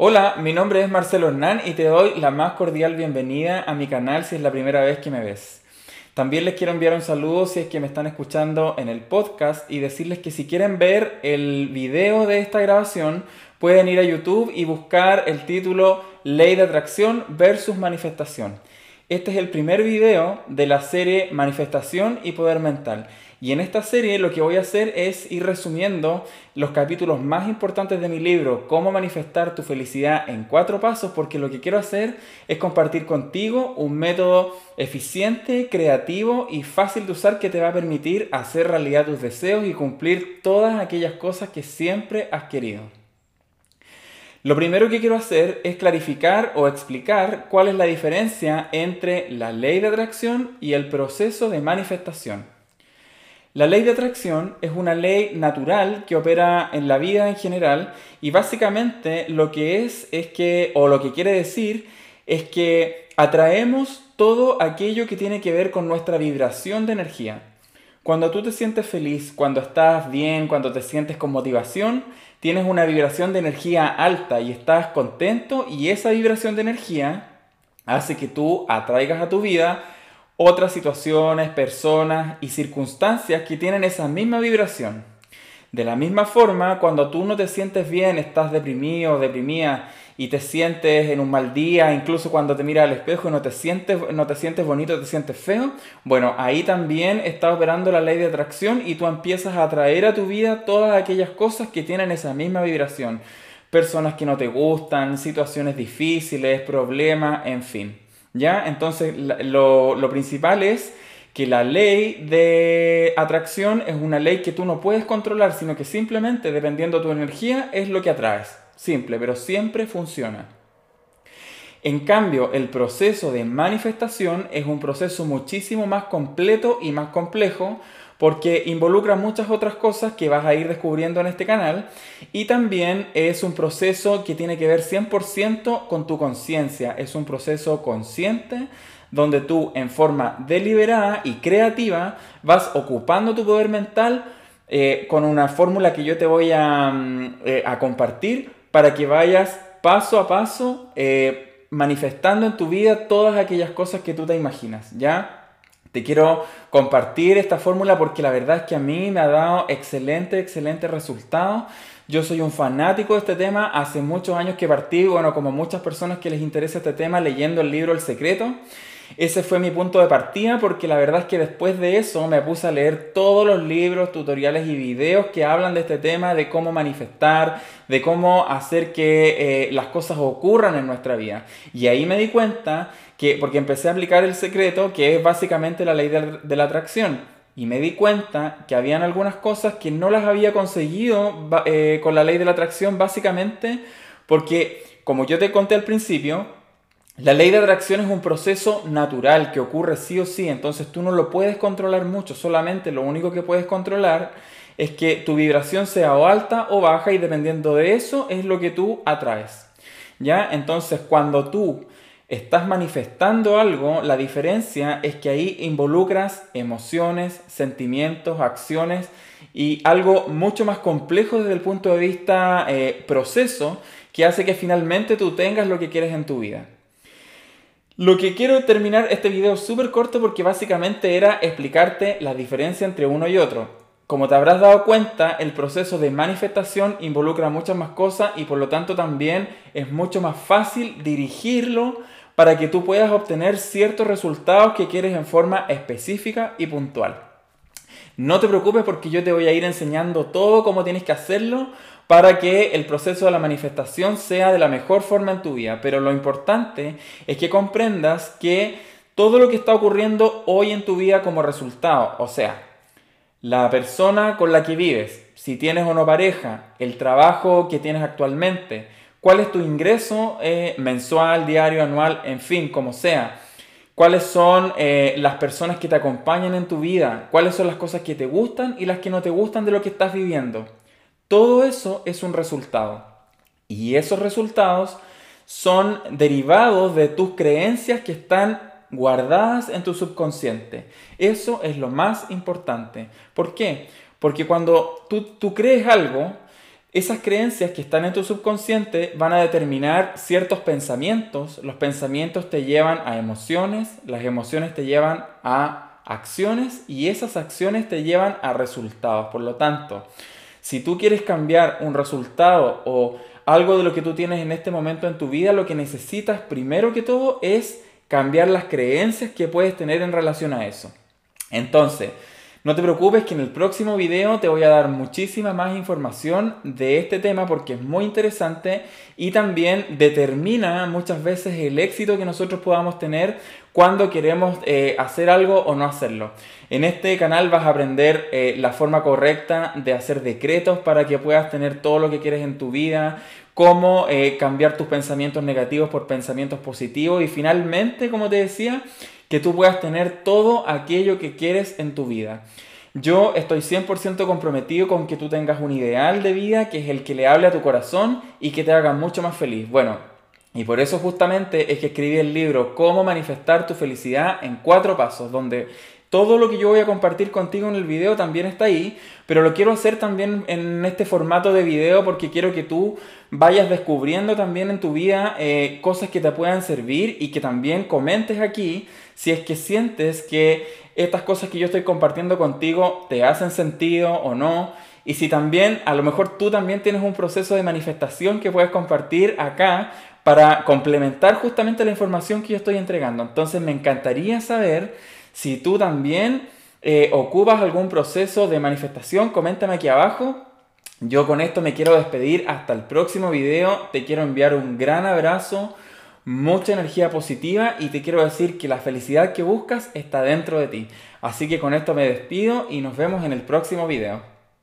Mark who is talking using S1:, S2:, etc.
S1: Hola, mi nombre es Marcelo Hernán y te doy la más cordial bienvenida a mi canal si es la primera vez que me ves. También les quiero enviar un saludo si es que me están escuchando en el podcast y decirles que si quieren ver el video de esta grabación pueden ir a YouTube y buscar el título Ley de Atracción versus Manifestación. Este es el primer video de la serie Manifestación y Poder Mental. Y en esta serie lo que voy a hacer es ir resumiendo los capítulos más importantes de mi libro, Cómo manifestar tu felicidad en cuatro pasos, porque lo que quiero hacer es compartir contigo un método eficiente, creativo y fácil de usar que te va a permitir hacer realidad tus deseos y cumplir todas aquellas cosas que siempre has querido. Lo primero que quiero hacer es clarificar o explicar cuál es la diferencia entre la ley de atracción y el proceso de manifestación. La ley de atracción es una ley natural que opera en la vida en general y básicamente lo que es es que, o lo que quiere decir, es que atraemos todo aquello que tiene que ver con nuestra vibración de energía. Cuando tú te sientes feliz, cuando estás bien, cuando te sientes con motivación, tienes una vibración de energía alta y estás contento y esa vibración de energía hace que tú atraigas a tu vida otras situaciones, personas y circunstancias que tienen esa misma vibración. De la misma forma, cuando tú no te sientes bien, estás deprimido deprimida y te sientes en un mal día, incluso cuando te miras al espejo y no te sientes, no te sientes bonito, te sientes feo, bueno, ahí también está operando la ley de atracción y tú empiezas a atraer a tu vida todas aquellas cosas que tienen esa misma vibración. Personas que no te gustan, situaciones difíciles, problemas, en fin. ¿Ya? Entonces, lo, lo principal es que la ley de atracción es una ley que tú no puedes controlar, sino que simplemente, dependiendo de tu energía, es lo que atraes. Simple, pero siempre funciona. En cambio, el proceso de manifestación es un proceso muchísimo más completo y más complejo porque involucra muchas otras cosas que vas a ir descubriendo en este canal y también es un proceso que tiene que ver 100% con tu conciencia, es un proceso consciente donde tú en forma deliberada y creativa vas ocupando tu poder mental eh, con una fórmula que yo te voy a, mm, eh, compartir para que vayas paso a paso eh, manifestando en tu vida todas aquellas cosas que tú te imaginas, ¿ya? Te quiero compartir esta fórmula porque la verdad es que a mí me ha dado excelente, excelente resultado. Yo soy un fanático de este tema. Hace muchos años que partí, bueno, como muchas personas que les interesa este tema, leyendo el libro El Secreto. Ese fue mi punto de partida porque la verdad es que después de eso me puse a leer todos los libros, tutoriales y videos que hablan de este tema, de cómo manifestar, de cómo hacer que eh, las cosas ocurran en nuestra vida. Y ahí me di cuenta que, porque empecé a aplicar el secreto, que es básicamente la ley de, la atracción. Y me di cuenta que habían algunas cosas que no las había conseguido eh, con la ley de la atracción, básicamente porque, como yo te conté al principio, la ley de atracción es un proceso natural que ocurre sí o sí, entonces tú no lo puedes controlar mucho, solamente lo único que puedes controlar es que tu vibración sea o alta o baja y dependiendo de eso es lo que tú atraes. ¿Ya? Entonces, cuando tú estás manifestando algo, la diferencia es que ahí involucras emociones, sentimientos, acciones y algo mucho más complejo desde el punto de vista eh, proceso que hace que finalmente tú tengas lo que quieres en tu vida. Lo que quiero terminar este video súper corto porque básicamente era explicarte la diferencia entre uno y otro. Como te habrás dado cuenta, el proceso de manifestación involucra muchas más cosas y por lo tanto también es mucho más fácil dirigirlo para que tú puedas obtener ciertos resultados que quieres en forma específica y puntual. No te preocupes porque yo te voy a ir enseñando todo cómo tienes que hacerlo para que el proceso de la manifestación sea de la mejor forma en tu vida. Pero lo importante es que comprendas que todo lo que está ocurriendo hoy en tu vida como resultado, o sea, la persona con la que vives, si tienes o no pareja, el trabajo que tienes actualmente, cuál es tu ingreso eh, mensual, diario, anual, en fin, como sea. Cuáles son eh, las personas que te acompañan en tu vida, cuáles son las cosas que te gustan y las que no te gustan de lo que estás viviendo. Todo eso es un resultado. Y esos resultados son derivados de tus creencias que están guardadas en tu subconsciente. Eso es lo más importante. ¿Por qué? Porque cuando tú, tú crees algo, esas creencias que están en tu subconsciente van a determinar ciertos pensamientos. Los pensamientos te llevan a emociones, las emociones te llevan a acciones y esas acciones te llevan a resultados. Por lo tanto, si tú quieres cambiar un resultado o algo de lo que tú tienes en este momento en tu vida, lo que necesitas primero que todo es cambiar las creencias que puedes tener en relación a eso. Entonces, no te preocupes que en el próximo video te voy a dar muchísima más información de este tema porque es muy interesante y también determina muchas veces el éxito que nosotros podamos tener cuando queremos eh, hacer algo o no hacerlo. En este canal vas a aprender eh, la forma correcta de hacer decretos para que puedas tener todo lo que quieres en tu vida, cómo eh, cambiar tus pensamientos negativos por pensamientos positivos y finalmente, como te decía, que tú puedas tener todo aquello que quieres en tu vida. Yo estoy 100% comprometido con que tú tengas un ideal de vida que es el que le hable a tu corazón y que te haga mucho más feliz. Bueno, y por eso justamente es que escribí el libro Cómo manifestar tu felicidad en cuatro pasos, donde todo lo que yo voy a compartir contigo en el video también está ahí, pero lo quiero hacer también en este formato de video porque quiero que tú vayas descubriendo también en tu vida eh, cosas que te puedan servir y que también comentes aquí si es que sientes que estas cosas que yo estoy compartiendo contigo te hacen sentido o no. Y si también, a lo mejor tú también tienes un proceso de manifestación que puedes compartir acá para complementar justamente la información que yo estoy entregando. Entonces me encantaría saber si tú también eh, ocupas algún proceso de manifestación, coméntame aquí abajo. Yo con esto me quiero despedir hasta el próximo video. Te quiero enviar un gran abrazo, mucha energía positiva y te quiero decir que la felicidad que buscas está dentro de ti. Así que con esto me despido y nos vemos en el próximo video.